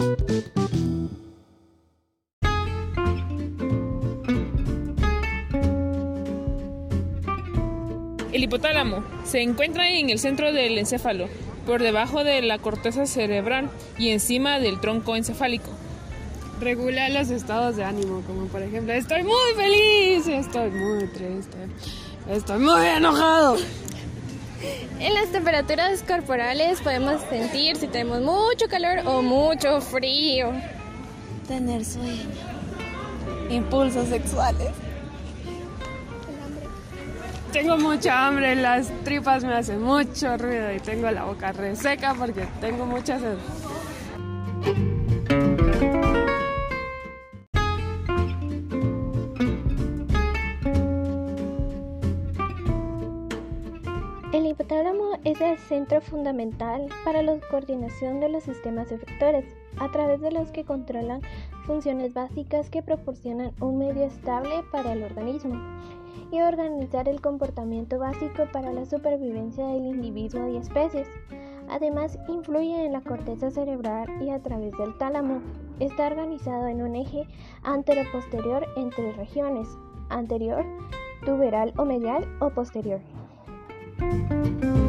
El hipotálamo se encuentra en el centro del encéfalo, por debajo de la corteza cerebral y encima del tronco encefálico. Regula los estados de ánimo, como por ejemplo, estoy muy feliz, estoy muy triste, estoy muy enojado. En las temperaturas corporales podemos sentir si tenemos mucho calor o mucho frío. Tener sueño. Impulsos sexuales. Tengo mucha hambre, las tripas me hacen mucho ruido y tengo la boca reseca porque tengo mucha sed. Hipotálamo es el centro fundamental para la coordinación de los sistemas efectores, a través de los que controlan funciones básicas que proporcionan un medio estable para el organismo y organizar el comportamiento básico para la supervivencia del individuo y especies. Además, influye en la corteza cerebral y a través del tálamo. Está organizado en un eje antero-posterior en tres regiones, anterior, tuberal o medial o posterior. Música